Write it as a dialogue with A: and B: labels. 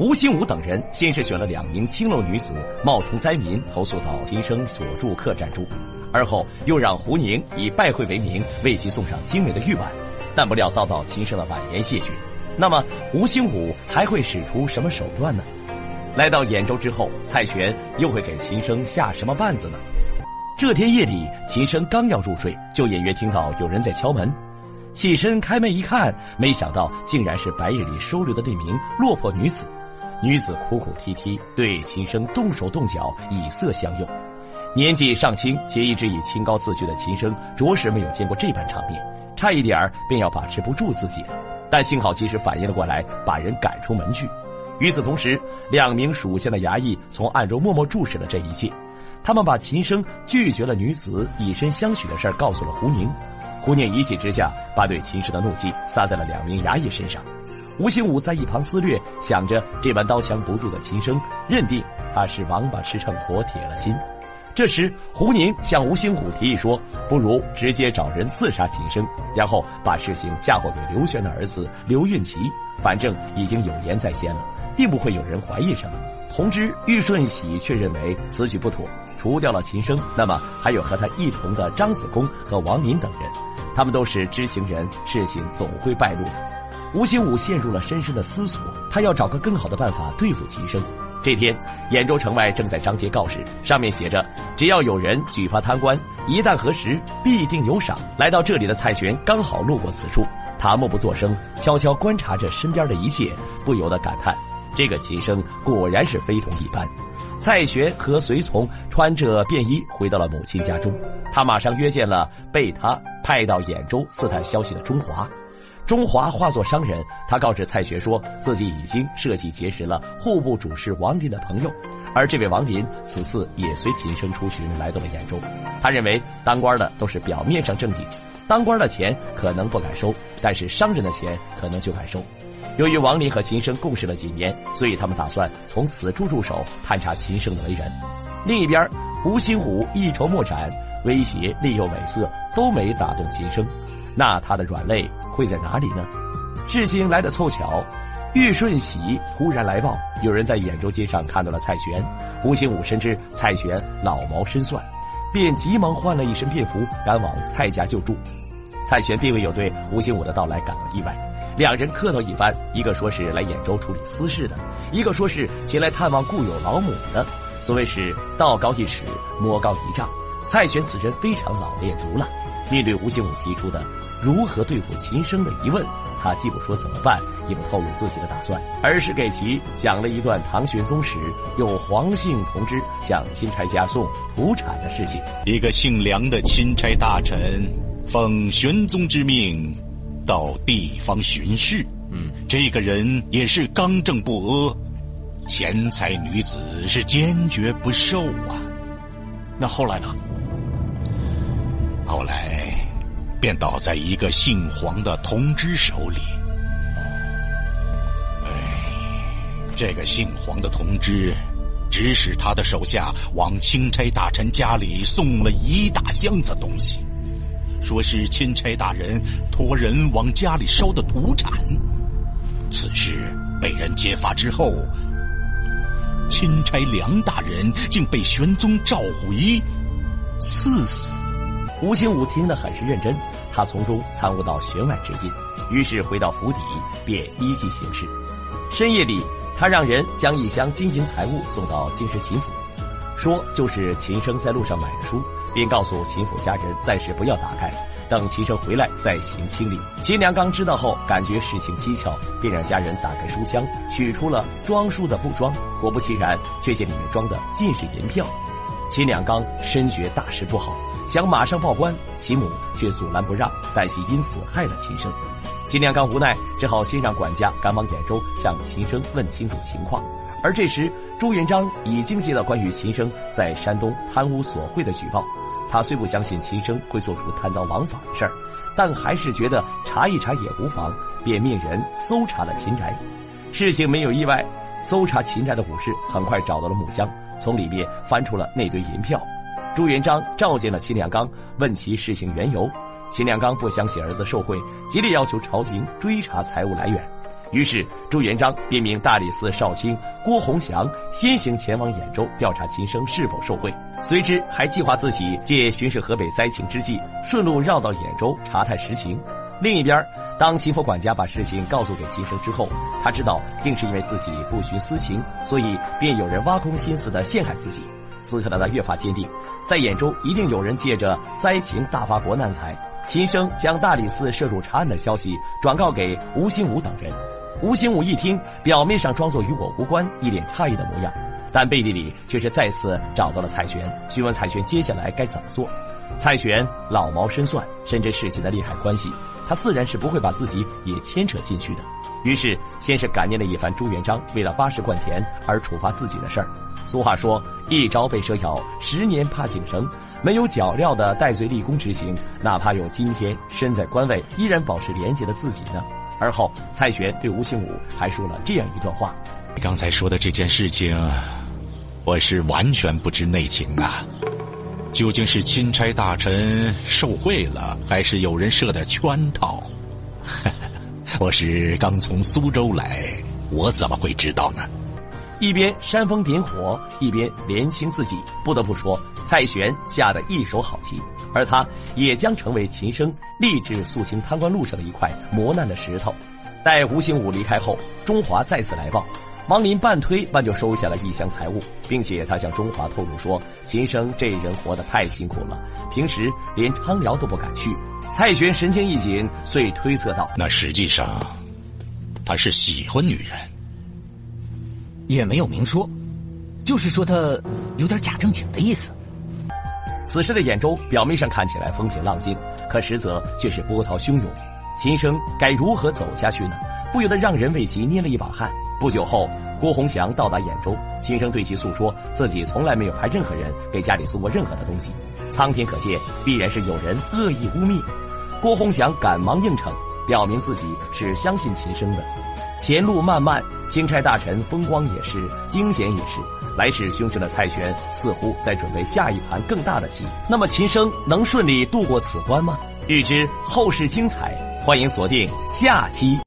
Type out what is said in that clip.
A: 吴兴武等人先是选了两名青楼女子冒充灾民投诉到秦升所住客栈住，而后又让胡宁以拜会为名为其送上精美的玉碗，但不料遭到秦升的婉言谢绝。那么吴兴武还会使出什么手段呢？来到兖州之后，蔡玄又会给秦升下什么绊子呢？这天夜里，秦升刚要入睡，就隐约听到有人在敲门。起身开门一看，没想到竟然是白日里收留的那名落魄女子。女子哭哭啼啼，对秦升动手动脚，以色相诱。年纪尚轻，且一直以清高自居的秦升，着实没有见过这般场面，差一点儿便要把持不住自己了。但幸好及时反应了过来，把人赶出门去。与此同时，两名属下的衙役从暗中默默注视了这一切。他们把秦升拒绝了女子以身相许的事告诉了胡宁。胡宁一气之下，把对秦氏的怒气撒在了两名衙役身上。吴兴武在一旁思略，想着这般刀枪不入的秦升，认定他是王八吃秤砣铁了心。这时，胡宁向吴兴武提议说：“不如直接找人刺杀秦升，然后把事情嫁祸给刘玄的儿子刘运奇。反正已经有言在先了，定不会有人怀疑什么。”同知玉顺喜却认为此举不妥，除掉了秦升，那么还有和他一同的张子公和王林等人，他们都是知情人，事情总会败露的。吴兴武陷入了深深的思索，他要找个更好的办法对付秦升。这天，兖州城外正在张贴告示，上面写着：“只要有人举发贪官，一旦核实，必定有赏。”来到这里的蔡玄刚好路过此处，他默不作声，悄悄观察着身边的一切，不由得感叹：“这个秦升果然是非同一般。”蔡玄和随从穿着便衣回到了母亲家中，他马上约见了被他派到兖州刺探消息的钟华。中华化作商人，他告知蔡学说自己已经设计结识了户部主事王林的朋友，而这位王林此次也随秦升出巡来到了兖州。他认为当官的都是表面上正经，当官的钱可能不敢收，但是商人的钱可能就敢收。由于王林和秦升共事了几年，所以他们打算从此处入手探查秦升的为人。另一边，吴兴虎一筹莫展，威胁、利诱、美色都没打动秦升。那他的软肋会在哪里呢？事情来得凑巧，玉顺喜突然来报，有人在兖州街上看到了蔡玄。吴兴武深知蔡玄老谋深算，便急忙换了一身便服，赶往蔡家救助。蔡玄并未有对吴兴武的到来感到意外，两人客套一番，一个说是来兖州处理私事的，一个说是前来探望故友老母的。所谓是道高一尺，魔高一丈，蔡玄此人非常老练毒辣。面对吴兴武提出的如何对付秦升的疑问，他既不说怎么办，也不透露自己的打算，而是给其讲了一段唐玄宗时有黄姓同知向钦差家送土产的事情。
B: 一个姓梁的钦差大臣，奉玄宗之命到地方巡视。嗯，这个人也是刚正不阿，钱财女子是坚决不受啊。
C: 那后来呢？
B: 后来。便倒在一个姓黄的同知手里。哎，这个姓黄的同知，指使他的手下往钦差大臣家里送了一大箱子东西，说是钦差大人托人往家里收的土产。此事被人揭发之后，钦差梁大人竟被玄宗召回，赐死。
A: 吴兴武听得很是认真，他从中参悟到弦外之音，于是回到府邸，便依计行事。深夜里，他让人将一箱金银财物送到京师秦府，说就是秦升在路上买的书，并告诉秦府家人暂时不要打开，等秦升回来再行清理。秦良刚知道后，感觉事情蹊跷，便让家人打开书箱，取出了装书的布装，果不其然，却见里面装的尽是银票。秦良刚深觉大事不好。想马上报官，其母却阻拦不让，担心因此害了秦升。秦良刚无奈，只好先让管家赶往兖州，向秦升问清楚情况。而这时，朱元璋已经接到关于秦升在山东贪污索贿的举报。他虽不相信秦升会做出贪赃枉法的事儿，但还是觉得查一查也无妨，便命人搜查了秦宅。事情没有意外，搜查秦宅的武士很快找到了木箱，从里面翻出了那堆银票。朱元璋召见了秦良刚，问其事情缘由。秦良刚不相信儿子受贿，极力要求朝廷追查财物来源。于是朱元璋便命大理寺少卿郭洪祥先行前往兖州调查秦升是否受贿，随之还计划自己借巡视河北灾情之际，顺路绕到兖州查探实情。另一边，当秦府管家把事情告诉给秦升之后，他知道定是因为自己不徇私情，所以便有人挖空心思的陷害自己。此刻的他越发坚定，在兖州一定有人借着灾情大发国难财。秦升将大理寺涉入查案的消息转告给吴兴武等人。吴兴武一听，表面上装作与我无关，一脸诧异的模样，但背地里却是再次找到了蔡玄，询问蔡玄接下来该怎么做。蔡玄老谋深算，深知事情的利害关系，他自然是不会把自己也牵扯进去的。于是，先是感念了一番朱元璋为了八十贯钱而处罚自己的事儿。俗话说：“一朝被蛇咬，十年怕井绳。”没有脚镣的戴罪立功之行，哪怕有今天身在官位依然保持廉洁的自己呢？而后，蔡玄对吴兴武还说了这样一段话：“
B: 刚才说的这件事情，我是完全不知内情啊。究竟是钦差大臣受贿了，还是有人设的圈套？我是刚从苏州来，我怎么会知道呢？”
A: 一边煽风点火，一边怜清自己。不得不说，蔡玄下的一手好棋，而他也将成为秦升立志肃清贪官路上的一块磨难的石头。待吴兴武离开后，中华再次来报，王林半推半就收下了一箱财物，并且他向中华透露说，秦生这人活得太辛苦了，平时连汤寮都不敢去。蔡玄神情一紧，遂推测道：“
B: 那实际上，他是喜欢女人。”
D: 也没有明说，就是说他有点假正经的意思。
A: 此时的兖州表面上看起来风平浪静，可实则却是波涛汹涌。秦生该如何走下去呢？不由得让人为其捏了一把汗。不久后，郭洪祥到达兖州，秦升对其诉说自己从来没有派任何人给家里送过任何的东西。苍天可见，必然是有人恶意污蔑。郭洪祥赶忙应承，表明自己是相信秦升的。前路漫漫。钦差大臣风光也是，惊险也是。来势汹汹的蔡玄似乎在准备下一盘更大的棋。那么秦升能顺利度过此关吗？欲知后事精彩，欢迎锁定下期。